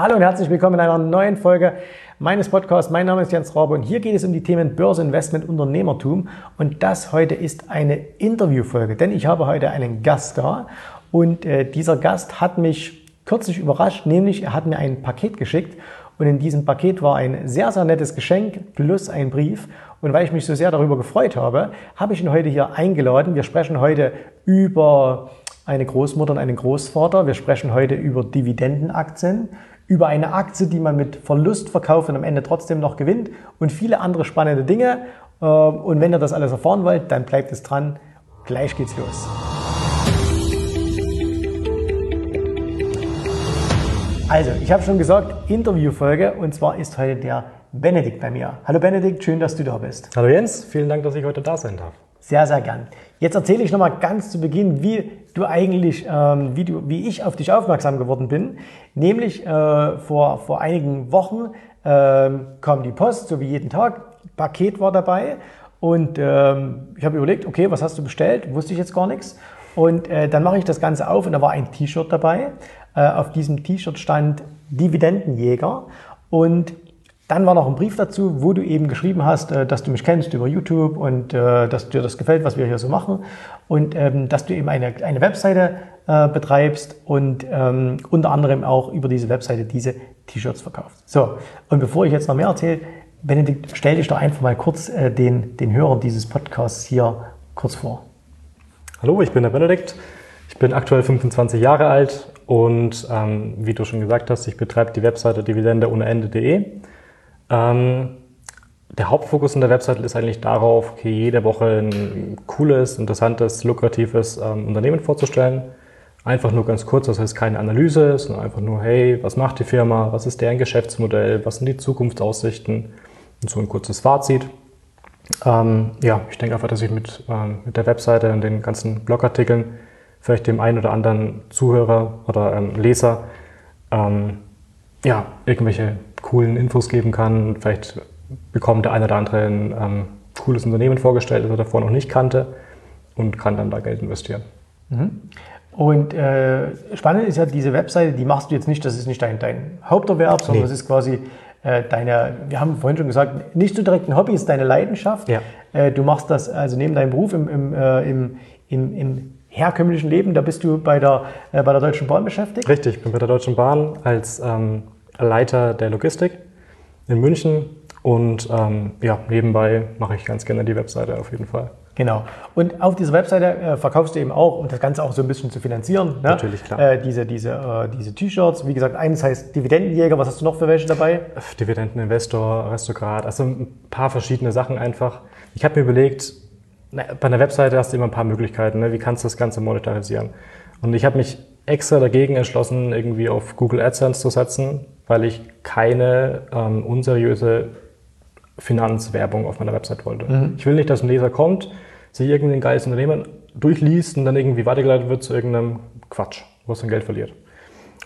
Hallo und herzlich willkommen in einer neuen Folge meines Podcasts. Mein Name ist Jens Rabe und hier geht es um die Themen Börse, Investment, Unternehmertum. Und das heute ist eine Interviewfolge, denn ich habe heute einen Gast da und äh, dieser Gast hat mich kürzlich überrascht, nämlich er hat mir ein Paket geschickt und in diesem Paket war ein sehr, sehr nettes Geschenk plus ein Brief. Und weil ich mich so sehr darüber gefreut habe, habe ich ihn heute hier eingeladen. Wir sprechen heute über eine Großmutter und einen Großvater. Wir sprechen heute über Dividendenaktien, über eine Aktie, die man mit Verlust verkauft und am Ende trotzdem noch gewinnt und viele andere spannende Dinge. Ähm, und wenn ihr das alles erfahren wollt, dann bleibt es dran. Gleich geht's los. Also, ich habe schon gesagt, Interviewfolge und zwar ist heute der Benedikt bei mir. Hallo Benedikt, schön, dass du da bist. Hallo Jens, vielen Dank, dass ich heute da sein darf. Sehr, sehr gern. Jetzt erzähle ich nochmal ganz zu Beginn, wie du eigentlich, ähm, wie, du, wie ich auf dich aufmerksam geworden bin. Nämlich äh, vor, vor einigen Wochen äh, kam die Post, so wie jeden Tag. Paket war dabei und ähm, ich habe überlegt, okay, was hast du bestellt? Wusste ich jetzt gar nichts. Und äh, dann mache ich das Ganze auf und da war ein T-Shirt dabei äh, auf diesem T-Shirt stand Dividendenjäger und dann war noch ein Brief dazu, wo du eben geschrieben hast, äh, dass du mich kennst über YouTube und äh, dass dir das gefällt, was wir hier so machen und ähm, dass du eben eine, eine Webseite betreibst und ähm, unter anderem auch über diese Webseite diese T-Shirts verkaufst. So, und bevor ich jetzt noch mehr erzähle, Benedikt, stell dich doch einfach mal kurz den, den Hörern dieses Podcasts hier kurz vor. Hallo, ich bin der Benedikt. Ich bin aktuell 25 Jahre alt und ähm, wie du schon gesagt hast, ich betreibe die Webseite dividende ohne Ende.de. Ähm, der Hauptfokus in der Webseite ist eigentlich darauf, okay, jede Woche ein cooles, interessantes, lukratives ähm, Unternehmen vorzustellen. Einfach nur ganz kurz, das heißt keine Analyse, sondern einfach nur, hey, was macht die Firma, was ist deren Geschäftsmodell, was sind die Zukunftsaussichten und so ein kurzes Fazit. Ähm, ja, ich denke einfach, dass ich mit, ähm, mit der Webseite und den ganzen Blogartikeln vielleicht dem einen oder anderen Zuhörer oder ähm, Leser ähm, ja, irgendwelche coolen Infos geben kann. Vielleicht bekommt der eine oder andere ein ähm, cooles Unternehmen vorgestellt, das er davor noch nicht kannte und kann dann da Geld investieren. Mhm. Und äh, spannend ist ja diese Webseite, die machst du jetzt nicht, das ist nicht dein, dein Haupterwerb, sondern nee. das ist quasi äh, deine, wir haben vorhin schon gesagt, nicht so direkt ein Hobby, ist deine Leidenschaft. Ja. Äh, du machst das also neben deinem Beruf im, im, äh, im, im, im herkömmlichen Leben, da bist du bei der, äh, bei der Deutschen Bahn beschäftigt? Richtig, ich bin bei der Deutschen Bahn als ähm, Leiter der Logistik in München und ähm, ja, nebenbei mache ich ganz gerne die Webseite auf jeden Fall. Genau. Und auf dieser Webseite äh, verkaufst du eben auch, um das Ganze auch so ein bisschen zu finanzieren, ne? Natürlich, klar. Äh, diese diese, äh, diese T-Shirts. Wie gesagt, eines heißt Dividendenjäger. Was hast du noch für welche dabei? Dividendeninvestor, Aristokrat, also ein paar verschiedene Sachen einfach. Ich habe mir überlegt, bei einer Webseite hast du immer ein paar Möglichkeiten. Ne? Wie kannst du das Ganze monetarisieren? Und ich habe mich extra dagegen entschlossen, irgendwie auf Google AdSense zu setzen, weil ich keine ähm, unseriöse Finanzwerbung auf meiner Website wollte. Mhm. Ich will nicht, dass ein Leser kommt, sich irgendein geiles Unternehmen durchliest und dann irgendwie weitergeleitet wird zu irgendeinem Quatsch, wo es sein Geld verliert.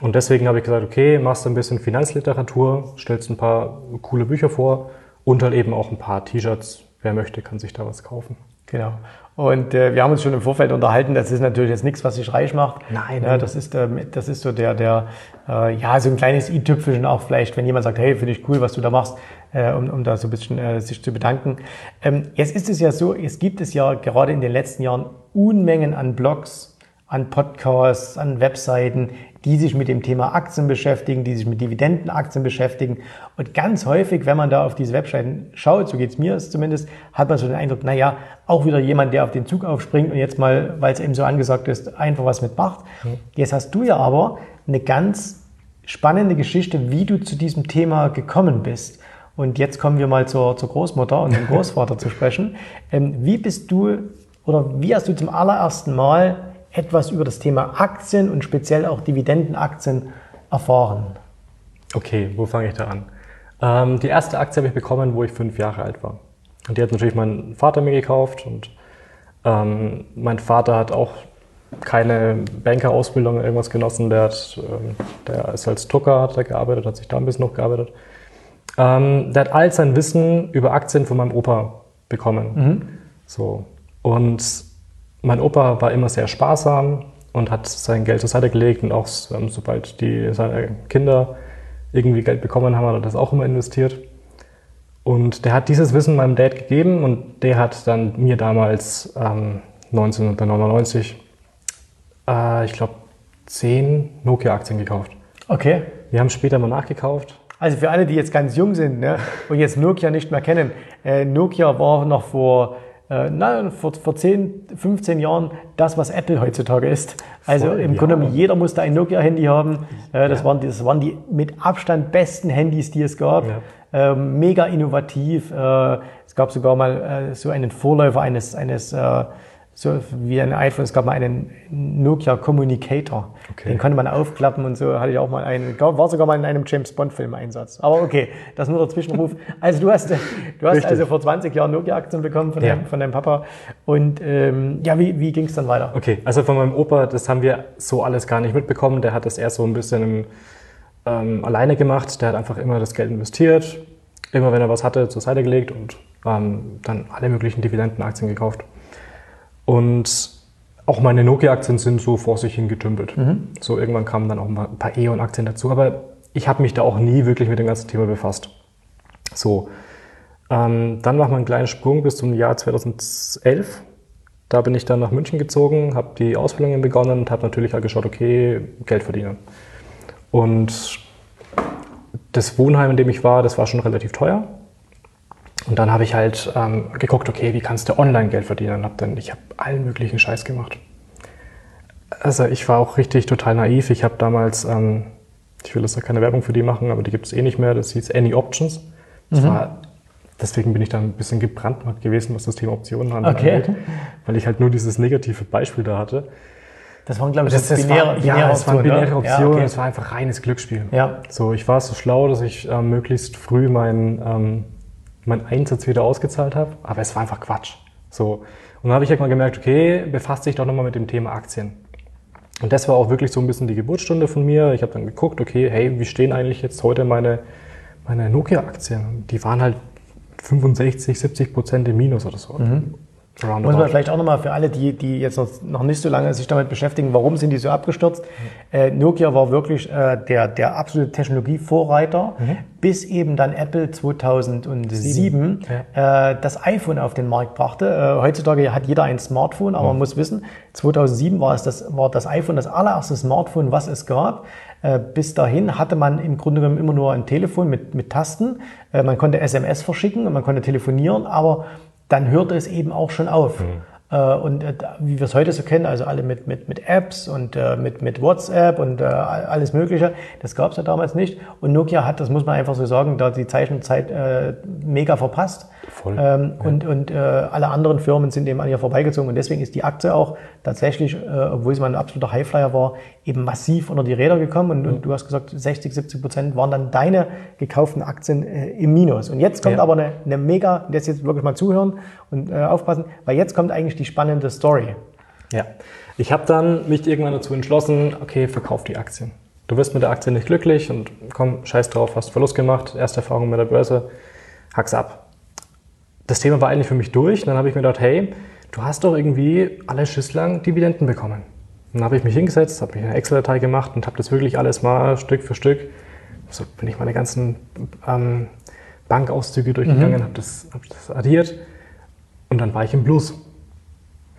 Und deswegen habe ich gesagt, okay, machst du ein bisschen Finanzliteratur, stellst ein paar coole Bücher vor und halt eben auch ein paar T-Shirts. Wer möchte, kann sich da was kaufen. Genau. Und äh, wir haben uns schon im Vorfeld unterhalten, das ist natürlich jetzt nichts, was sich reich macht. Nein. Ja, das, ist, äh, das ist so der, der äh, ja, so ein kleines i-Tüpfelchen auch vielleicht, wenn jemand sagt, hey, finde ich cool, was du da machst, äh, um, um da so ein bisschen äh, sich zu bedanken. Ähm, jetzt ist es ja so, es gibt es ja gerade in den letzten Jahren Unmengen an Blogs, an Podcasts, an Webseiten, die sich mit dem Thema Aktien beschäftigen, die sich mit Dividendenaktien beschäftigen. Und ganz häufig, wenn man da auf diese Webseiten schaut, so geht's mir zumindest, hat man so den Eindruck, naja, auch wieder jemand, der auf den Zug aufspringt und jetzt mal, weil es eben so angesagt ist, einfach was mitmacht. Mhm. Jetzt hast du ja aber eine ganz spannende Geschichte, wie du zu diesem Thema gekommen bist. Und jetzt kommen wir mal zur, zur Großmutter und dem Großvater zu sprechen. Ähm, wie bist du oder wie hast du zum allerersten Mal etwas über das Thema Aktien und speziell auch Dividendenaktien erfahren? Okay, wo fange ich da an? Ähm, die erste Aktie habe ich bekommen, wo ich fünf Jahre alt war. Und die hat natürlich mein Vater mir gekauft und ähm, mein Vater hat auch keine Bankerausbildung irgendwas genossen. Der, hat, ähm, der ist als Drucker hat er gearbeitet, hat sich da ein bisschen noch gearbeitet. Ähm, der hat all sein Wissen über Aktien von meinem Opa bekommen. Mhm. So. Und mein Opa war immer sehr sparsam und hat sein Geld zur Seite gelegt und auch ähm, sobald die, seine Kinder irgendwie Geld bekommen haben, hat er das auch immer investiert. Und der hat dieses Wissen meinem Dad gegeben und der hat dann mir damals ähm, 1999, äh, ich glaube, zehn Nokia-Aktien gekauft. Okay. Wir haben später mal nachgekauft. Also für alle, die jetzt ganz jung sind ne, und jetzt Nokia nicht mehr kennen, äh, Nokia war noch vor, äh, na, vor, vor 10, 15 Jahren das, was Apple heutzutage ist. Also Voll, im ja. Grunde genommen, jeder musste ein Nokia-Handy haben. Äh, das, waren die, das waren die mit Abstand besten Handys, die es gab. Ja. Ähm, mega innovativ. Äh, es gab sogar mal äh, so einen Vorläufer eines, eines äh, so wie ein iPhone, es gab mal einen Nokia Communicator. Okay. Den konnte man aufklappen und so hatte ich auch mal einen, war sogar mal in einem James Bond Film Einsatz. Aber okay, das nur der Zwischenruf. Also du hast, du hast Richtig. also vor 20 Jahren Nokia Aktien bekommen von, Ja. deinem, von deinem Papa. Und ähm, ja, wie, wie ging es dann weiter? Okay, also von meinem Opa, das haben wir so alles gar nicht mitbekommen. Der hat das erst so ein bisschen im, ähm, alleine gemacht. Der hat einfach immer das Geld investiert, immer wenn er was hatte, zur Seite gelegt und ähm, dann alle möglichen Dividendenaktien gekauft. Und auch meine Nokia-Aktien sind so vor sich hin getümpelt. So irgendwann kamen dann auch mal ein paar E.ON-Aktien dazu, aber ich habe mich da auch nie wirklich mit dem ganzen Thema befasst. So, ähm, dann machen wir einen kleinen Sprung bis zum Jahr 2011. Da bin ich dann nach München gezogen, habe die Ausbildungen begonnen und habe natürlich halt geschaut, okay, Geld verdienen. Und das Wohnheim, in dem ich war, das war schon relativ teuer. Und dann habe ich halt ähm, geguckt, okay, wie kannst du online Geld verdienen? Hab dann, ich habe allen möglichen Scheiß gemacht. Also ich war auch richtig total naiv. Ich habe damals, ähm, ich will jetzt da keine Werbung für die machen, aber die gibt es eh nicht mehr. Das hieß Any Options. Das war, deswegen bin ich dann ein bisschen gebrandmarkt gewesen, was das Thema Optionen angeht, Okay. weil ich halt nur dieses negative Beispiel da hatte. Das waren, glaube ich, Das, das, binäre, war, binäre ja, es waren binäre ne? Optionen, Ja, okay. es war einfach reines Glücksspiel. Ja. So, ich war so schlau, dass ich ähm, möglichst früh meinen ähm, mein Einsatz wieder ausgezahlt habe, aber es war einfach Quatsch. So. Und dann habe ich irgendwann gemerkt, okay, befasst dich doch nochmal mit dem Thema Aktien. Und das war auch wirklich so ein bisschen die Geburtsstunde von mir. Ich habe dann geguckt, okay, hey, wie stehen eigentlich jetzt heute meine, meine Nokia-Aktien? Die waren halt 65, 70 Prozent im Minus oder so. Roundabout. Muss man vielleicht auch nochmal für alle, die, die jetzt noch, noch nicht so lange sich damit beschäftigen, warum sind die so abgestürzt? Äh, Nokia war wirklich äh, der, der absolute Technologievorreiter, bis eben dann Apple 2007 äh, das iPhone auf den Markt brachte. Äh, heutzutage hat jeder ein Smartphone, aber man muss wissen, 2007 war, es das, war das iPhone das allererste Smartphone, was es gab. Äh, Bis dahin hatte man im Grunde genommen immer nur ein Telefon mit, mit Tasten. Äh, Man konnte SMS verschicken und man konnte telefonieren, aber dann hörte es eben auch schon auf. Äh, Und äh, wie wir es heute so kennen, also alle mit, mit, mit Apps und äh, mit, mit WhatsApp und äh, alles Mögliche, das gab es ja damals nicht. Und Nokia hat, das muss man einfach so sagen, da die Zeichenzeit äh, mega verpasst. Voll, Ähm, Und, und äh, alle anderen Firmen sind eben an ihr vorbeigezogen. Und deswegen ist die Aktie auch tatsächlich, äh, obwohl es mal ein absoluter Highflyer war, eben massiv unter die Räder gekommen. Und, und du hast gesagt, 60, 70 Prozent waren dann deine gekauften Aktien äh, im Minus. Und jetzt kommt Ja. aber eine, eine mega, jetzt jetzt wirklich mal zuhören und äh, aufpassen, weil jetzt kommt eigentlich die spannende Story. Ja, ich habe dann mich irgendwann dazu entschlossen, okay, verkauf die Aktien. Du wirst mit der Aktie nicht glücklich und komm, scheiß drauf, hast Verlust gemacht, erste Erfahrung mit der Börse, hack's ab. Das Thema war eigentlich für mich durch. Und dann habe ich mir gedacht, hey, du hast doch irgendwie alle Schüsslang Dividenden bekommen. Dann habe ich mich hingesetzt, habe mich eine Excel-Datei gemacht und habe das wirklich alles mal Stück für Stück, so bin ich meine ganzen ähm, Bankauszüge durchgegangen, habe das, hab das addiert und dann war ich im Plus.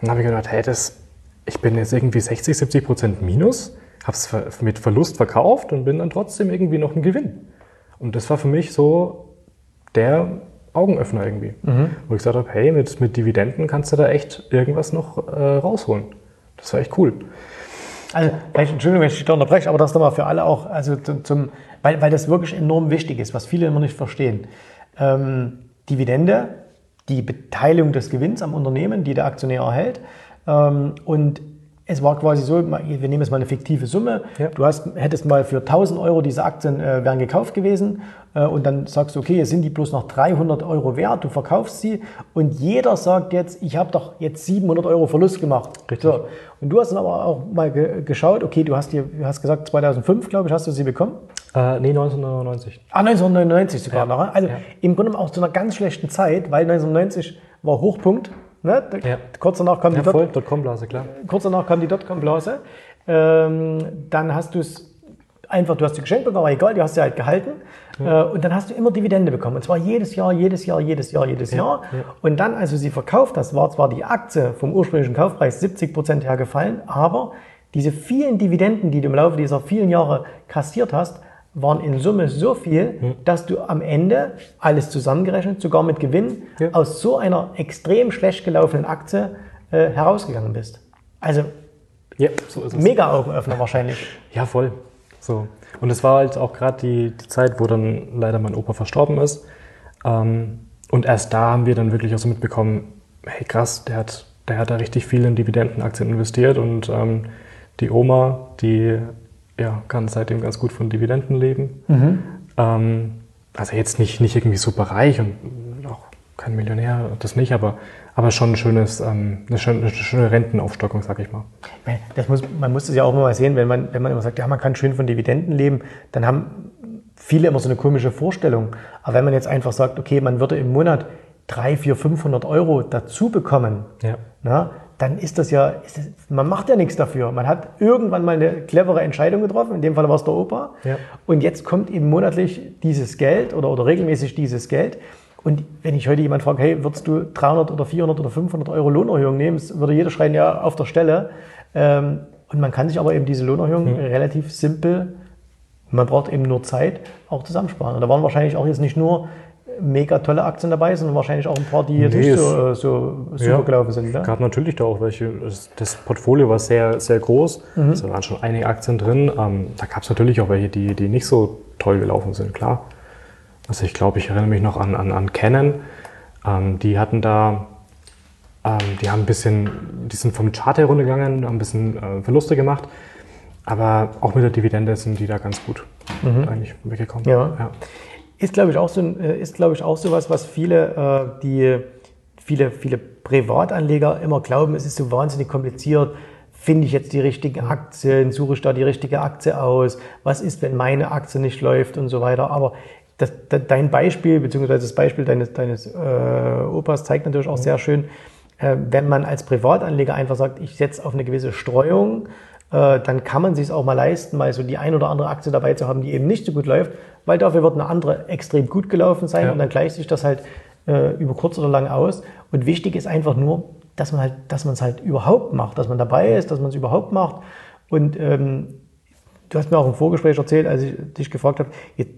Dann habe ich gedacht, hey, das, ich bin jetzt irgendwie 60, 70 Prozent minus, habe es mit Verlust verkauft und bin dann trotzdem irgendwie noch ein Gewinn. Und das war für mich so der Augenöffner irgendwie. Wo ich gesagt habe, hey, mit, mit Dividenden kannst du da echt irgendwas noch äh, rausholen. Das war echt cool. Also, Entschuldigung, wenn ich dich da unterbreche, aber das nochmal für alle auch, also zum, zum, weil, weil das wirklich enorm wichtig ist, was viele immer nicht verstehen. Ähm, Dividende, die Beteiligung des Gewinns am Unternehmen, die der Aktionär erhält. Ähm, und es war quasi so, wir nehmen jetzt mal eine fiktive Summe. Ja. Du hast, hättest mal für 1000 Euro diese Aktien äh, wären gekauft gewesen äh, und dann sagst du, okay, jetzt sind die bloß noch 300 Euro wert, du verkaufst sie und jeder sagt jetzt, ich habe doch jetzt 700 Euro Verlust gemacht. Richtig. So. Und du hast dann aber auch mal ge geschaut, okay, du hast, dir, du hast gesagt, 2005, glaube ich, hast du sie bekommen. Äh, nee, 1999. Ah, 1999 sogar Ja. noch. Also Ja. im Grunde auch zu einer ganz schlechten Zeit, weil 1990 war Hochpunkt. Ne? Ja. Kurz danach kam Ja, die Dot- voll, Dotcom-Blase, klar. kurz danach kam die Dotcom-Blase. Ähm, dann hast du es einfach, du hast sie geschenkt bekommen, aber egal, die hast du halt gehalten. Ja. Äh, und dann hast du immer Dividende bekommen. Und zwar jedes Jahr, jedes Jahr, jedes Jahr, jedes ja. Jahr. Ja. Und dann, als du sie verkauft hast, war zwar die Aktie vom ursprünglichen Kaufpreis 70 Prozent her gefallen, aber diese vielen Dividenden, die du im Laufe dieser vielen Jahre kassiert hast, waren in Summe so viel, hm. dass du am Ende alles zusammengerechnet, sogar mit Gewinn, ja. aus so einer extrem schlecht gelaufenen Aktie äh, herausgegangen bist. Also ja, so mega Augenöffner wahrscheinlich. Ja, voll. So. Und es war halt auch gerade die, die Zeit, wo dann leider mein Opa verstorben ist. Ähm, und erst da haben wir dann wirklich auch so mitbekommen, hey krass, der hat, der hat da richtig viel in Dividendenaktien investiert und ähm, die Oma, die ja, kann seitdem ganz gut von Dividenden leben. Mhm. Ähm, also jetzt nicht, nicht irgendwie super reich und auch kein Millionär, das nicht, aber, aber schon ein schönes, ähm, eine, schöne, eine schöne Rentenaufstockung, sag ich mal. Das muss, man muss das ja auch immer mal sehen, wenn man, wenn man immer sagt, ja, man kann schön von Dividenden leben, dann haben viele immer so eine komische Vorstellung. Aber wenn man jetzt einfach sagt, okay, man würde im Monat 3, 4, 500 Euro dazu bekommen, ja. na, dann ist das ja, ist das, man macht ja nichts dafür. Man hat irgendwann mal eine clevere Entscheidung getroffen, in dem Fall war es der Opa. Ja. Und jetzt kommt eben monatlich dieses Geld oder, oder regelmäßig dieses Geld. Und wenn ich heute jemand frage, hey, würdest du 300 oder 400 oder 500 Euro Lohnerhöhung nehmen, würde jeder schreien, ja, auf der Stelle. Ähm, und man kann sich aber eben diese Lohnerhöhung mhm. relativ simpel, man braucht eben nur Zeit, auch zusammensparen. Und da waren wahrscheinlich auch jetzt nicht nur mega tolle Aktien dabei sind und wahrscheinlich auch ein paar, die jetzt nee, nicht so, äh, so super ja, gelaufen sind. Ne? gab natürlich da auch welche. Das Portfolio war sehr, sehr groß. Mhm. Es waren schon einige Aktien drin. Ähm, da gab es natürlich auch welche, die, die nicht so toll gelaufen sind, klar. Also ich glaube, ich erinnere mich noch an, an, an Canon. Ähm, die hatten da, ähm, die haben ein bisschen, die sind vom Chart heruntergegangen, haben ein bisschen äh, Verluste gemacht. Aber auch mit der Dividende sind die da ganz gut mhm. eigentlich weggekommen. Ja. ja. Ist, glaube ich, auch so, äh, ist, glaube ich, auch so was, was viele, äh, die, viele, viele Privatanleger immer glauben, es ist so wahnsinnig kompliziert. Finde ich jetzt die richtigen Aktien? Suche ich da die richtige Aktie aus? Was ist, wenn meine Aktie nicht läuft und so weiter? Aber das, dein Beispiel, beziehungsweise das Beispiel deines, deines äh, Opas zeigt natürlich auch sehr schön, äh, wenn man als Privatanleger einfach sagt, ich setze auf eine gewisse Streuung, äh, dann kann man sich auch mal leisten, mal so die ein oder andere Aktie dabei zu haben, die eben nicht so gut läuft weil dafür wird eine andere extrem gut gelaufen sein ja. und dann gleicht sich das halt äh, über kurz oder lang aus. Und wichtig ist einfach nur, dass man halt, dass man es halt überhaupt macht, dass man dabei ist, dass man es überhaupt macht. Und ähm, du hast mir auch im Vorgespräch erzählt, als ich dich gefragt habe,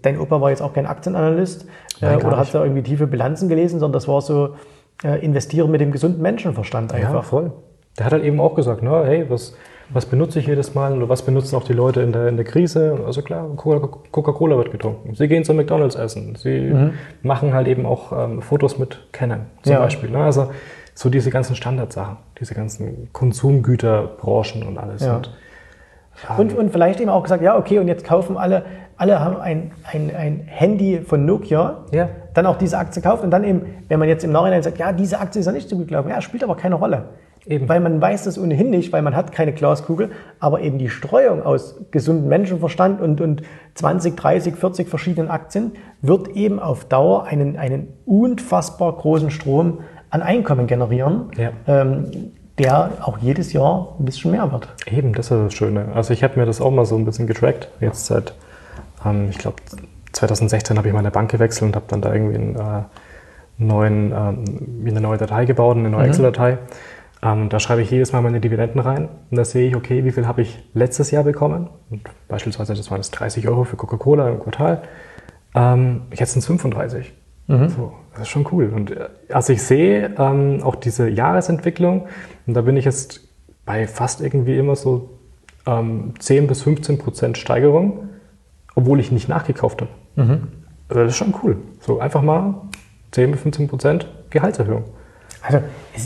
dein Opa war jetzt auch kein Aktienanalyst äh, oder hat da irgendwie tiefe Bilanzen gelesen, sondern das war so äh, investieren mit dem gesunden Menschenverstand einfach. Ja, voll. Der hat halt eben auch gesagt, ne, hey, was was benutze ich jedes Mal oder was benutzen auch die Leute in der, in der Krise? Also klar, Coca-Cola wird getrunken. Sie gehen zu McDonalds essen. Sie mhm. machen halt eben auch ähm, Fotos mit Canon zum ja. Beispiel. Ne? Also so diese ganzen Standardsachen, diese ganzen Konsumgüterbranchen und alles. Ja. Und, ähm, und, und, vielleicht eben auch gesagt, ja, okay, und jetzt kaufen alle, alle haben ein, ein, ein Handy von Nokia, ja. dann auch diese Aktie kauft und dann eben, wenn man jetzt im Nachhinein sagt, ja, diese Aktie ist ja nicht so gut gelaufen, ja, spielt aber keine Rolle. Eben. Weil man weiß das ohnehin nicht, weil man hat keine Glaskugel, aber eben die Streuung aus gesundem Menschenverstand und, und 20, 30, 40 verschiedenen Aktien wird eben auf Dauer einen, einen unfassbar großen Strom an Einkommen generieren, ja. ähm, der auch jedes Jahr ein bisschen mehr wird. Eben, das ist das Schöne. Also ich habe mir das auch mal so ein bisschen getrackt, jetzt seit, ähm, ich glaube, 2016 habe ich meine Bank gewechselt und habe dann da irgendwie einen, äh, neuen, ähm, eine neue Datei gebaut, eine neue mhm. Excel-Datei. Ähm, da schreibe ich jedes Mal meine Dividenden rein und da sehe ich, okay, wie viel habe ich letztes Jahr bekommen? Und beispielsweise, das waren jetzt 30 Euro für Coca-Cola im Quartal. Ähm, jetzt sind es 35. Mhm. So, das ist schon cool. Und äh, also ich sehe ähm, auch diese Jahresentwicklung und da bin ich jetzt bei fast irgendwie immer so ähm, 10 bis 15 Prozent Steigerung, obwohl ich nicht nachgekauft habe. Mhm. Also das ist schon cool. So einfach mal 10 bis 15 Prozent Gehaltserhöhung. Also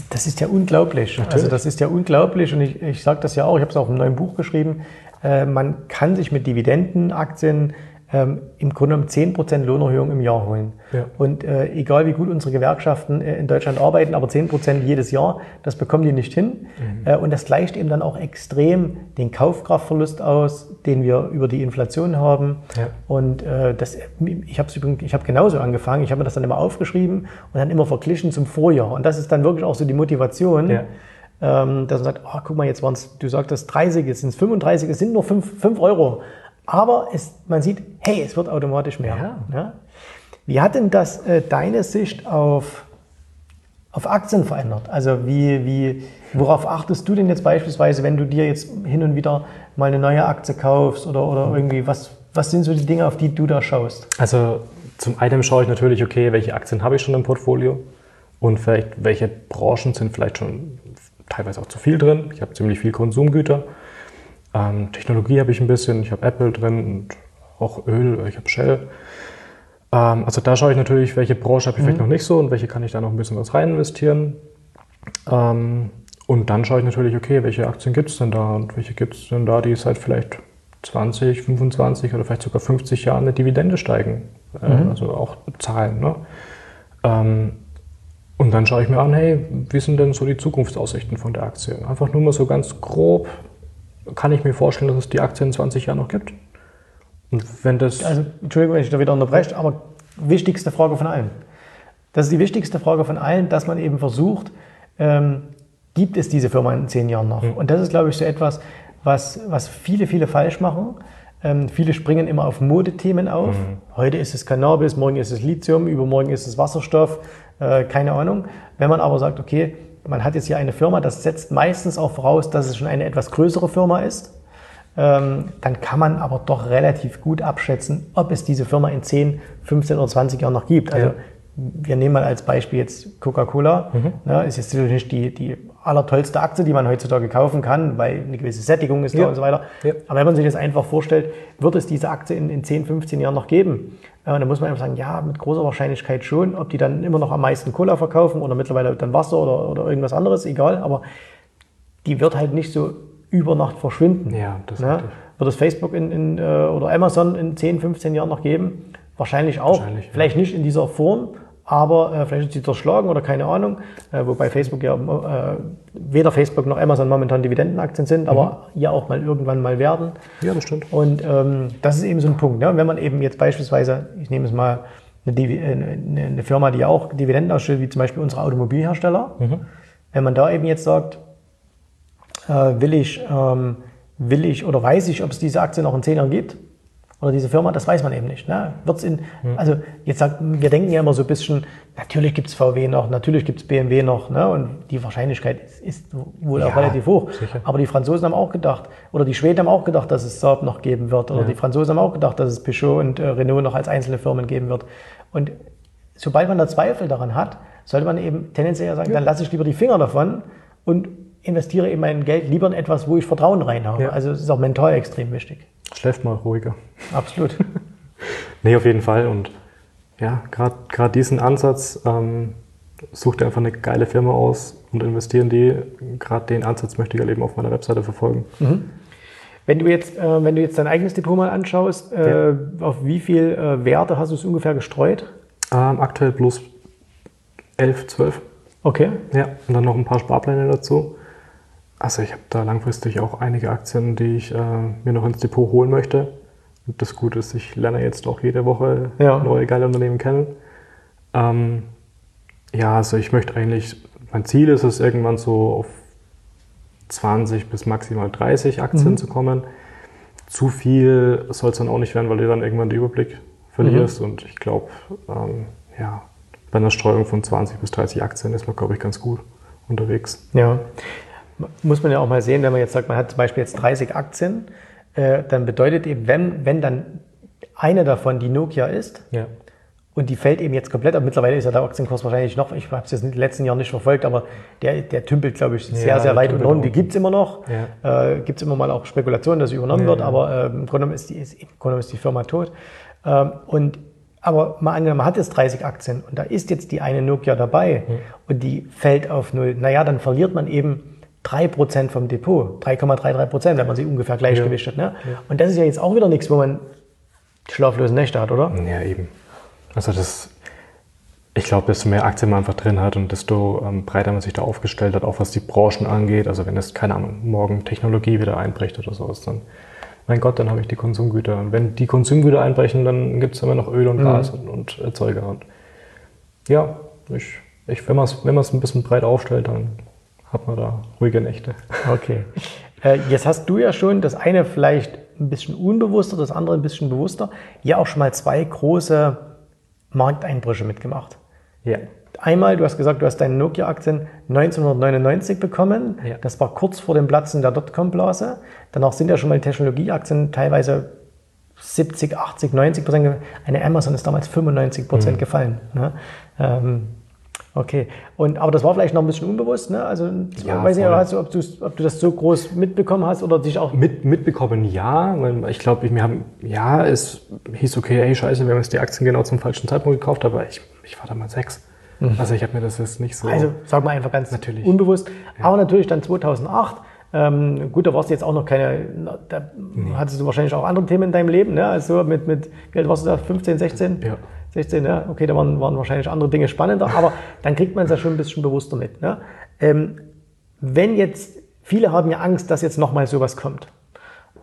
das ist ja unglaublich. Natürlich. Also das ist ja unglaublich und ich, ich sage das ja auch, ich habe es auch im neuen Buch geschrieben, äh, man kann sich mit Dividendenaktien ähm, im Grunde um 10% Lohnerhöhung im Jahr holen. Ja. Und äh, egal wie gut unsere Gewerkschaften äh, in Deutschland arbeiten, aber 10% jedes Jahr, das bekommen die nicht hin. Mhm. Äh, und das gleicht eben dann auch extrem den Kaufkraftverlust aus, den wir über die Inflation haben. Ja. Und äh, das, ich habe ich habe genauso angefangen. Ich habe mir das dann immer aufgeschrieben und dann immer verglichen zum Vorjahr. Und das ist dann wirklich auch so die Motivation. Ja. Ähm, dass man sagt, oh, guck mal, jetzt waren es, du sagtest 30, jetzt sind es 35, es sind nur 5, 5 Euro. Aber es, man sieht, hey, es wird automatisch mehr. Ja. Ja? Wie hat denn das äh, deine Sicht auf, auf Aktien verändert? Also wie, wie, worauf achtest du denn jetzt beispielsweise, wenn du dir jetzt hin und wieder mal eine neue Aktie kaufst oder, oder irgendwie, was, was sind so die Dinge, auf die du da schaust? Also zum einen schaue ich natürlich, okay, welche Aktien habe ich schon im Portfolio und vielleicht welche Branchen sind vielleicht schon teilweise auch zu viel drin. Ich habe ziemlich viel Konsumgüter. Ähm, Technologie habe ich ein bisschen, ich habe Apple drin und auch Öl, ich habe Shell. Ähm, also da schaue ich natürlich, welche Branche habe ich vielleicht noch nicht so und welche kann ich da noch ein bisschen was rein investieren. Ähm, und dann schaue ich natürlich, okay, welche Aktien gibt es denn da und welche gibt es denn da, die seit vielleicht 20, 25 oder vielleicht sogar 50 Jahren eine Dividende steigen. Äh, Also auch zahlen. Ne? Ähm, und dann schaue ich mir an, hey, wie sind denn so die Zukunftsaussichten von der Aktie? Einfach nur mal so ganz grob, kann ich mir vorstellen, dass es die Aktie in 20 Jahren noch gibt? Und wenn das... Also, Entschuldigung, wenn ich da wieder unterbreche, aber wichtigste Frage von allen. Das ist die wichtigste Frage von allen, dass man eben versucht, ähm, gibt es diese Firma in zehn Jahren noch? Und das ist, glaube ich, so etwas, was, was viele, viele falsch machen. Ähm, viele springen immer auf Modethemen auf. Heute ist es Cannabis, morgen ist es Lithium, übermorgen ist es Wasserstoff, äh, keine Ahnung. Wenn man aber sagt, okay, man hat jetzt hier eine Firma, das setzt meistens auch voraus, dass es schon eine etwas größere Firma ist. Ähm, dann kann man aber doch relativ gut abschätzen, ob es diese Firma in 10, 15 oder 20 Jahren noch gibt. Also Ja. wir nehmen mal als Beispiel jetzt Coca-Cola. Ne, ist jetzt natürlich nicht die, die allertollste Aktie, die man heutzutage kaufen kann, weil eine gewisse Sättigung ist da Ja. und so weiter. Ja. Aber wenn man sich das einfach vorstellt, wird es diese Aktie in, in 10, 15 Jahren noch geben? Äh, dann muss man einfach sagen, ja, mit großer Wahrscheinlichkeit schon. Ob die dann immer noch am meisten Cola verkaufen oder mittlerweile dann Wasser oder, oder irgendwas anderes, egal. Aber die wird halt nicht so über Nacht verschwinden. Ja, das ne? Wird es Facebook in, in, äh, oder Amazon in 10, 15 Jahren noch geben? Wahrscheinlich auch. Wahrscheinlich, ja. Vielleicht nicht in dieser Form, aber äh, vielleicht ist sie zerschlagen oder keine Ahnung. Äh, wobei Facebook ja äh, weder Facebook noch Amazon momentan Dividendenaktien sind, aber Mhm. ja auch mal irgendwann mal werden. Ja, das stimmt. Und ähm, das ist eben so ein Punkt. Ne? Wenn man eben jetzt beispielsweise, ich nehme es mal eine, Divi- äh, eine, eine Firma, die ja auch Dividenden ausstellt, wie zum Beispiel unsere Automobilhersteller, wenn man da eben jetzt sagt, äh, will ich, ähm, will ich oder weiß ich, ob es diese Aktie noch in 10 Jahren gibt oder diese Firma, das weiß man eben nicht. Ne? Wird's in, Also jetzt sagt, wir denken ja immer so ein bisschen, natürlich gibt es VW noch, natürlich gibt es BMW noch ne? und die Wahrscheinlichkeit ist, ist wohl auch Ja, relativ hoch. sicher. Aber die Franzosen haben auch gedacht, oder die Schweden haben auch gedacht, dass es Saab noch geben wird, oder die Franzosen haben auch gedacht, dass es Peugeot und äh, Renault noch als einzelne Firmen geben wird. Und sobald man da Zweifel daran hat, sollte man eben tendenziell ja sagen, dann lasse ich lieber die Finger davon und investiere eben mein Geld lieber in etwas, wo ich Vertrauen rein habe. Ja. Also es ist auch mental extrem wichtig. Schläft mal ruhiger. Absolut. Nee, auf jeden Fall. Und ja, gerade diesen Ansatz, ähm, such dir einfach eine geile Firma aus und investieren die. Gerade den Ansatz möchte ich halt eben auf meiner Webseite verfolgen. Wenn du jetzt, äh, wenn du jetzt dein eigenes Depot mal anschaust, äh, auf wie viel äh, Werte hast du es ungefähr gestreut? Ähm, aktuell plus 11, 12. Okay. Ja, und dann noch ein paar Sparpläne dazu. Also ich habe da langfristig auch einige Aktien, die ich äh, mir noch ins Depot holen möchte. Und das Gute ist, ich lerne jetzt auch jede Woche Ja. neue geile Unternehmen kennen. Ähm, ja, also ich möchte eigentlich, mein Ziel ist es irgendwann so auf 20 bis maximal 30 Aktien zu kommen. Zu viel soll es dann auch nicht werden, weil du dann irgendwann den Überblick verlierst. Und ich glaube, ähm, ja, bei einer Streuung von 20 bis 30 Aktien ist man, glaube ich, ganz gut unterwegs. Ja. Muss man ja auch mal sehen, wenn man jetzt sagt, man hat zum Beispiel jetzt 30 Aktien, äh, dann bedeutet eben, wenn, wenn dann eine davon die Nokia ist Ja. und die fällt eben jetzt komplett, aber mittlerweile ist ja der Aktienkurs wahrscheinlich noch, ich habe es jetzt in den letzten Jahren nicht verfolgt, aber der, der tümpelt, glaube ich, sehr, Ja, sehr weit unten. Die unten. gibt es immer noch. Ja. Äh, gibt es immer mal auch Spekulationen, dass sie übernommen Ja, wird, aber äh, im Grunde genommen ist die, ist, im Grunde ist die Firma tot. Ähm, und aber mal angenommen, man hat jetzt 30 Aktien und da ist jetzt die eine Nokia dabei und die fällt auf null. Naja, dann verliert man eben 3% vom Depot, 3,33%, wenn man sie ungefähr gleichgewichtet. Ne? Und das ist ja jetzt auch wieder nichts, wo man schlaflose Nächte hat, oder? Ja, eben. Also das, ich glaube, desto mehr Aktien man einfach drin hat und desto ähm, breiter man sich da aufgestellt hat, auch was die Branchen angeht. Also wenn es, keine Ahnung, morgen Technologie wieder einbricht oder sowas, dann, mein Gott, dann habe ich die Konsumgüter. Und wenn die Konsumgüter einbrechen, dann gibt es immer noch Öl und Gas und, und Erzeuger. Und ja, ich, ich, wenn man es wenn man's ein bisschen breit aufstellt, dann hat man da ruhige Nächte. Okay. Äh, jetzt hast du ja schon das eine vielleicht ein bisschen unbewusster, das andere ein bisschen bewusster, ja auch schon mal zwei große Markteinbrüche mitgemacht. Ja. Einmal, du hast gesagt, du hast deine Nokia-Aktien 1999 bekommen. Ja. Das war kurz vor dem Platzen der Dotcom-Blase. Danach sind ja schon mal die Technologieaktien teilweise 70, 80, 90 Prozent. Eine Amazon ist damals 95 Prozent gefallen. Ne? Ähm, okay. Und, aber das war vielleicht noch ein bisschen unbewusst. Ne? Also, Ja, ich weiß nicht, voll. hast du, ob, ob du das so groß mitbekommen hast oder dich auch. Mit, mitbekommen, ja. Ich glaube, wir haben, ja, es hieß okay, hey, scheiße, wir haben jetzt die Aktien genau zum falschen Zeitpunkt gekauft, aber ich, ich war damals sechs. Also ich habe mir das jetzt nicht so. Also sag mal einfach ganz Natürlich. unbewusst. Aber natürlich dann 2008. Ähm, gut, da warst du jetzt auch noch keine, da hattest du wahrscheinlich auch andere Themen in deinem Leben, ne? Also mit, mit, alt warst du da? 15, 16? Ja. 16, ja. Okay, da waren, waren wahrscheinlich andere Dinge spannender, aber dann kriegt man es ja schon ein bisschen bewusster mit. Ne? Ähm, wenn jetzt, viele haben ja Angst, dass jetzt nochmal sowas kommt.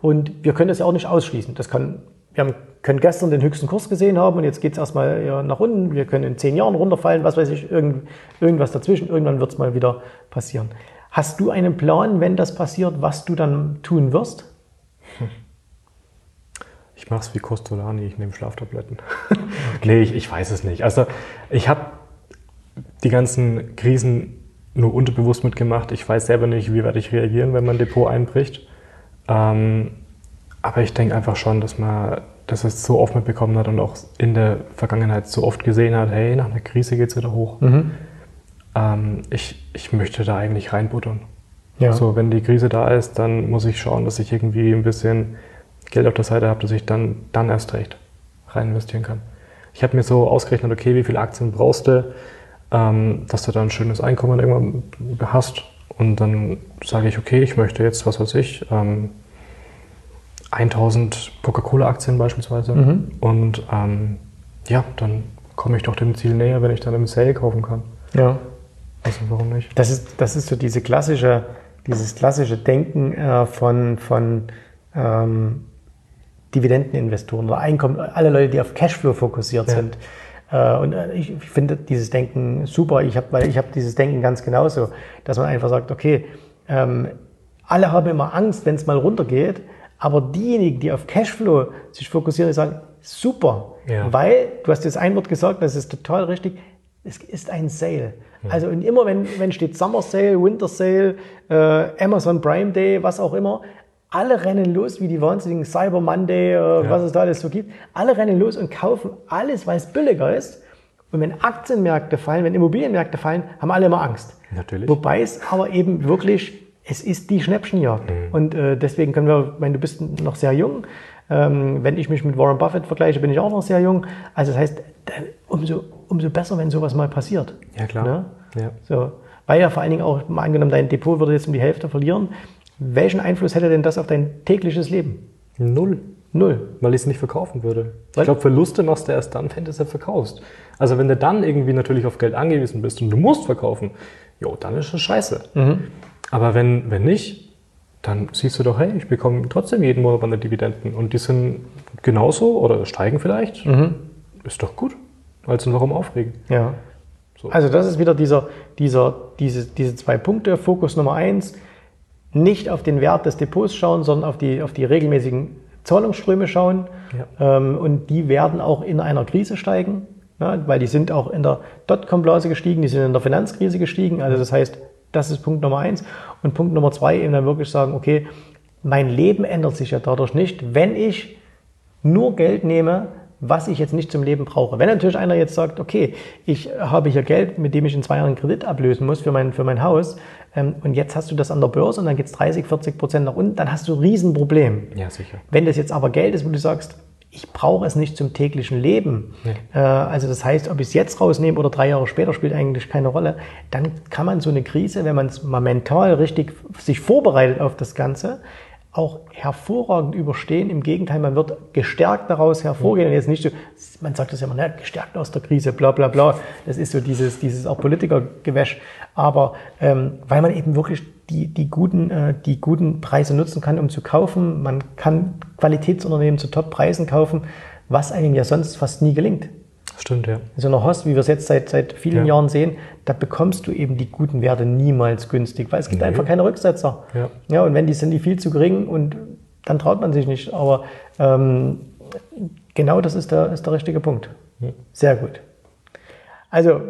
Und wir können das ja auch nicht ausschließen. Das kann, wir haben, können gestern den höchsten Kurs gesehen haben und jetzt geht es erstmal ja, nach unten. Wir können in zehn Jahren runterfallen, was weiß ich, irgend, irgendwas dazwischen. Irgendwann wird es mal wieder passieren. Hast du einen Plan, wenn das passiert, was du dann tun wirst? Ich mache es wie Costolani, ich nehme Schlaftabletten. nee, ich, weiß es nicht. Also ich habe die ganzen Krisen nur unterbewusst mitgemacht. Ich weiß selber nicht, wie werde ich reagieren, wenn mein Depot einbricht. Ähm, aber ich denke einfach schon, dass man das es so oft mitbekommen hat und auch in der Vergangenheit so oft gesehen hat, hey, nach einer Krise geht es wieder hoch. Ähm, ich, ich möchte da eigentlich reinbuttern. Ja. So, wenn die Krise da ist, dann muss ich schauen, dass ich irgendwie ein bisschen Geld auf der Seite habe, dass ich dann, dann erst recht rein investieren kann. Ich habe mir so ausgerechnet, okay, wie viele Aktien brauchst du, ähm, dass du dann ein schönes Einkommen irgendwann hast. Und dann sage ich, okay, ich möchte jetzt, was weiß ich, ähm, 1000 Coca-Cola-Aktien beispielsweise. Und ähm, ja, dann komme ich doch dem Ziel näher, wenn ich dann im Sale kaufen kann. Ja. Also warum nicht? Das ist, das ist so diese klassische, dieses klassische Denken äh, von, von ähm, Dividendeninvestoren oder Einkommen, alle Leute, die auf Cashflow fokussiert Ja. sind. Äh, und äh, ich finde dieses Denken super, ich hab, weil ich habe dieses Denken ganz genauso, dass man einfach sagt, okay, ähm, alle haben immer Angst, wenn es mal runtergeht, aber diejenigen, die auf Cashflow sich fokussieren, die sagen, super, Ja. weil, du hast jetzt ein Wort gesagt, das ist total richtig, es ist ein Sale. Also und immer wenn, wenn steht Summer Sale, Winter Sale, äh, Amazon Prime Day, was auch immer, alle rennen los wie die wahnsinnigen Cyber Monday, äh, was es da alles so gibt. Alle rennen los und kaufen alles, weil es billiger ist. Und wenn Aktienmärkte fallen, wenn Immobilienmärkte fallen, haben alle immer Angst. Natürlich. Wobei es aber eben wirklich, es ist die Schnäppchenjagd. Und äh, deswegen können wir, meine, du bist noch sehr jung. Ähm, wenn ich mich mit Warren Buffett vergleiche, bin ich auch noch sehr jung. Also das heißt, umso, umso besser, wenn sowas mal passiert. Ja, klar. Ne? Ja. So. Weil ja vor allen Dingen auch, mal angenommen, dein Depot würde jetzt um die Hälfte verlieren. Welchen Einfluss hätte denn das auf dein tägliches Leben? Null. Null. Weil ich es nicht verkaufen würde. Weil- Ich glaube, Verluste machst du erst dann, wenn du es ja verkaufst. Also wenn du dann irgendwie natürlich auf Geld angewiesen bist und du musst verkaufen, jo, dann ist das scheiße. Aber wenn, wenn nicht, dann siehst du doch, hey, ich bekomme trotzdem jeden Monat meine Dividenden und die sind genauso oder steigen vielleicht. Ist doch gut. Also warum aufregen? Ja. So. Also das ist wieder dieser, dieser, diese, diese zwei Punkte. Fokus Nummer eins, nicht auf den Wert des Depots schauen, sondern auf die, auf die regelmäßigen Zahlungsströme schauen. Ähm, und die werden auch in einer Krise steigen, weil die sind auch in der Dotcom-Blase gestiegen, die sind in der Finanzkrise gestiegen. Also das heißt, das ist Punkt Nummer eins. Und Punkt Nummer zwei eben dann wirklich sagen, okay, mein Leben ändert sich ja dadurch nicht, wenn ich nur Geld nehme, was ich jetzt nicht zum Leben brauche. Wenn natürlich einer jetzt sagt, okay, ich habe hier Geld, mit dem ich in zwei Jahren einen Kredit ablösen muss für mein, für mein Haus ähm, und jetzt hast du das an der Börse und dann geht es 30, 40 Prozent nach unten, dann hast du ein Riesenproblem. Ja, sicher. Wenn das jetzt aber Geld ist, wo du sagst, ich brauche es nicht zum täglichen Leben, äh, also das heißt, ob ich es jetzt rausnehme oder drei Jahre später, spielt eigentlich keine Rolle, dann kann man so eine Krise, wenn man es mal mental richtig sich vorbereitet auf das Ganze, auch hervorragend überstehen. Im Gegenteil, man wird gestärkt daraus hervorgehen. Und jetzt nicht so, man sagt das ja immer, ne, gestärkt aus der Krise, bla bla bla. Das ist so dieses, dieses auch Politikergewäsch. Aber ähm, weil man eben wirklich die, die, guten, äh, die guten Preise nutzen kann, um zu kaufen. Man kann Qualitätsunternehmen zu Top-Preisen kaufen, was einem ja sonst fast nie gelingt. Stimmt, ja. In so einer Host, wie wir es jetzt seit, seit vielen Ja. Jahren sehen, da bekommst du eben die guten Werte niemals günstig, weil es gibt Nee. einfach keine Rücksetzer. Ja. ja, und wenn die sind die viel zu gering und dann traut man sich nicht. Aber ähm, genau das ist der, ist der richtige Punkt. Sehr gut. Also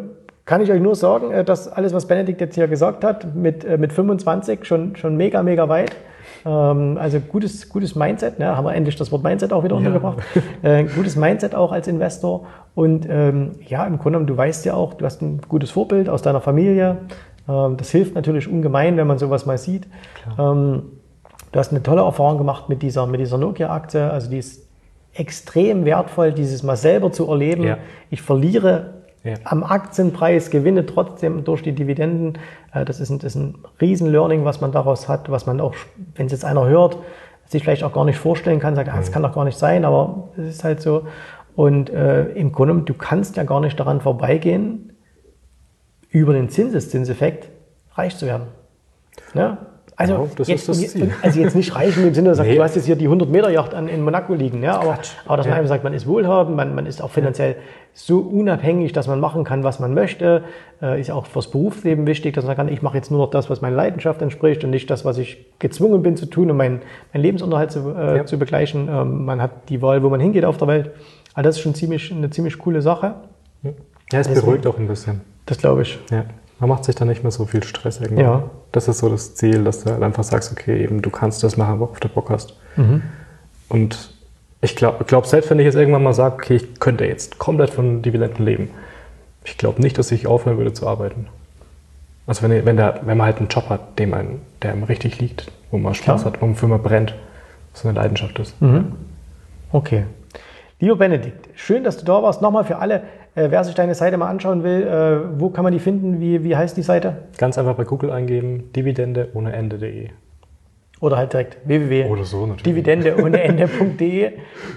kann ich euch nur sagen, äh, dass alles, was Benedikt jetzt hier gesagt hat, mit, äh, mit 25 schon, schon mega, mega weit. Ähm, also gutes, gutes Mindset, ne? haben wir endlich das Wort Mindset auch wieder untergebracht. Äh, gutes Mindset auch als Investor. Und ähm, ja, im Grunde genommen, du weißt ja auch, du hast ein gutes Vorbild aus deiner Familie. Ähm, das hilft natürlich ungemein, wenn man sowas mal sieht. Ähm, du hast eine tolle Erfahrung gemacht mit dieser, mit dieser Nokia-Aktie. Also die ist extrem wertvoll, dieses mal selber zu erleben. Ja. Ich verliere Ja. am Aktienpreis, gewinne trotzdem durch die Dividenden. Äh, Das ist ein, das ist ein Riesen-Learning, was man daraus hat, was man auch, wenn es jetzt einer hört, sich vielleicht auch gar nicht vorstellen kann, sagt, ah, das kann doch gar nicht sein, aber es ist halt so. Und äh, im Grunde, du kannst ja gar nicht daran vorbeigehen, über den Zinseszinseffekt reich zu werden. Ne? Also, Ja, das jetzt, ist das Ziel. also jetzt nicht reich in dem Sinne, dass Nee. du hast jetzt hier die 100-Meter-Yacht an- in Monaco liegen, ja, aber, aber dass man Ja. einfach sagt, man ist wohlhabend, man, man ist auch finanziell so unabhängig, dass man machen kann, was man möchte. Äh, ist auch fürs Berufsleben wichtig, dass man kann, ich mache jetzt nur noch das, was meiner Leidenschaft entspricht und nicht das, was ich gezwungen bin zu tun, um meinen, meinen Lebensunterhalt zu, äh, Ja. zu begleichen. Ähm, man hat die Wahl, wo man hingeht auf der Welt. Also das ist schon ziemlich, eine ziemlich coole Sache. Ja, es beruhigt auch ein bisschen. Das glaube ich. Ja. Man macht sich dann nicht mehr so viel Stress irgendwie. Ja. Das ist so das Ziel, dass du halt einfach sagst, okay, eben du kannst das machen, worauf du Bock hast. Mhm. Und ich glaube, glaub, selbst wenn ich jetzt irgendwann mal sage, okay, ich könnte jetzt komplett von Dividenden leben, ich glaube nicht, dass ich aufhören würde zu arbeiten. Also wenn, wenn, der, wenn man halt einen Job hat, dem einen, der einem richtig liegt, wo man Spaß Klar. hat, wo man für man brennt, was eine Leidenschaft ist. Mhm. Okay. Lieber Benedikt, schön, dass du da warst. Nochmal für alle, äh, wer sich deine Seite mal anschauen will, äh, wo kann man die finden? Wie, wie heißt die Seite? Ganz einfach bei Google eingeben, Dividende ohne Ende.de. Oder halt direkt www. Oder so natürlich. Dividende ohne Ende.de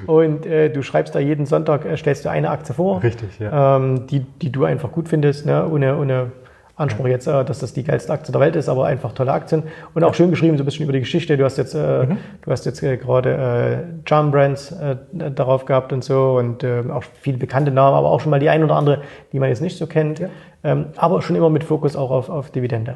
und äh, du schreibst da jeden Sonntag, äh, stellst du eine Aktie vor, Richtig, ja. ähm, die, die du einfach gut findest, ne? ohne, ohne Anspruch jetzt, äh, dass das die geilste Aktie der Welt ist, aber einfach tolle Aktien und auch schön geschrieben, so ein bisschen über die Geschichte. Du hast jetzt, äh, Mhm. du hast jetzt äh, gerade äh, Charm Brands äh, darauf gehabt und so und äh, auch viele bekannte Namen, aber auch schon mal die ein oder andere, die man jetzt nicht so kennt, ähm, aber schon immer mit Fokus auch auf, auf Dividende.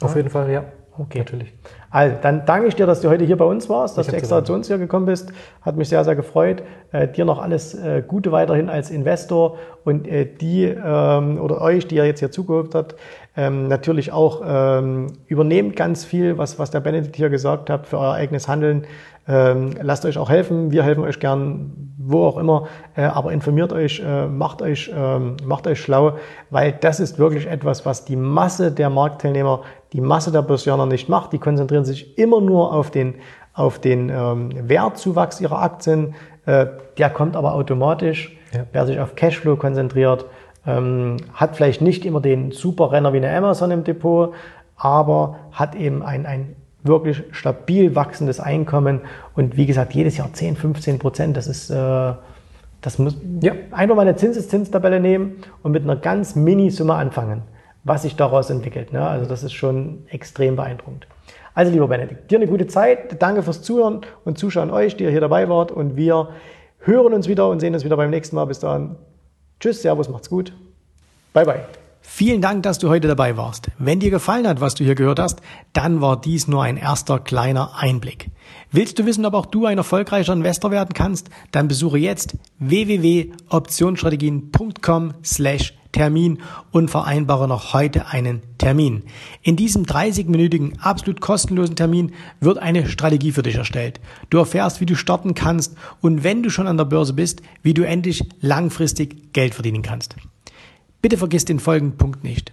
Auf jeden Fall, ja. Okay. Natürlich. Also, dann danke ich dir, dass du heute hier bei uns warst, dass Ich du extra zu uns hier gekommen bist. Hat mich sehr, sehr gefreut. Äh, dir noch alles äh, Gute weiterhin als Investor und äh, die ähm, oder euch, die ihr jetzt hier zugehört habt, ähm, natürlich auch ähm, übernehmt ganz viel, was, was der Benedikt hier gesagt hat, für euer eigenes Handeln. Ähm, lasst euch auch helfen. Wir helfen euch gern, wo auch immer. Äh, aber informiert euch, äh, macht euch, ähm, macht euch schlau, weil das ist wirklich etwas, was die Masse der Marktteilnehmer, die Masse der Börsianer nicht macht. Die konzentrieren sich immer nur auf den, auf den ähm, Wertzuwachs ihrer Aktien. Äh, der kommt aber automatisch. Ja. Wer sich auf Cashflow konzentriert, hat vielleicht nicht immer den Superrenner wie eine Amazon im Depot, aber hat eben ein, ein wirklich stabil wachsendes Einkommen und wie gesagt, jedes Jahr 10, 15 Prozent, das ist, äh, das muss Ja. einfach mal eine Zinseszinstabelle nehmen und mit einer ganz Minisumme anfangen, was sich daraus entwickelt. Ne? Also das ist schon extrem beeindruckend. Also lieber Benedikt, dir eine gute Zeit, danke fürs Zuhören und Zuschauen euch, die ihr hier dabei wart und wir hören uns wieder und sehen uns wieder beim nächsten Mal. Bis dahin, tschüss, servus, macht's gut, bye bye. Vielen Dank, dass du heute dabei warst. Wenn dir gefallen hat, was du hier gehört hast, dann war dies nur ein erster kleiner Einblick. Willst du wissen, ob auch du ein erfolgreicher Investor werden kannst? Dann besuche jetzt www.optionsstrategien.com slash Termin und vereinbare noch heute einen Termin. In diesem 30-minütigen, absolut kostenlosen Termin wird eine Strategie für dich erstellt. Du erfährst, wie du starten kannst und wenn du schon an der Börse bist, wie du endlich langfristig Geld verdienen kannst. Bitte vergiss den folgenden Punkt nicht.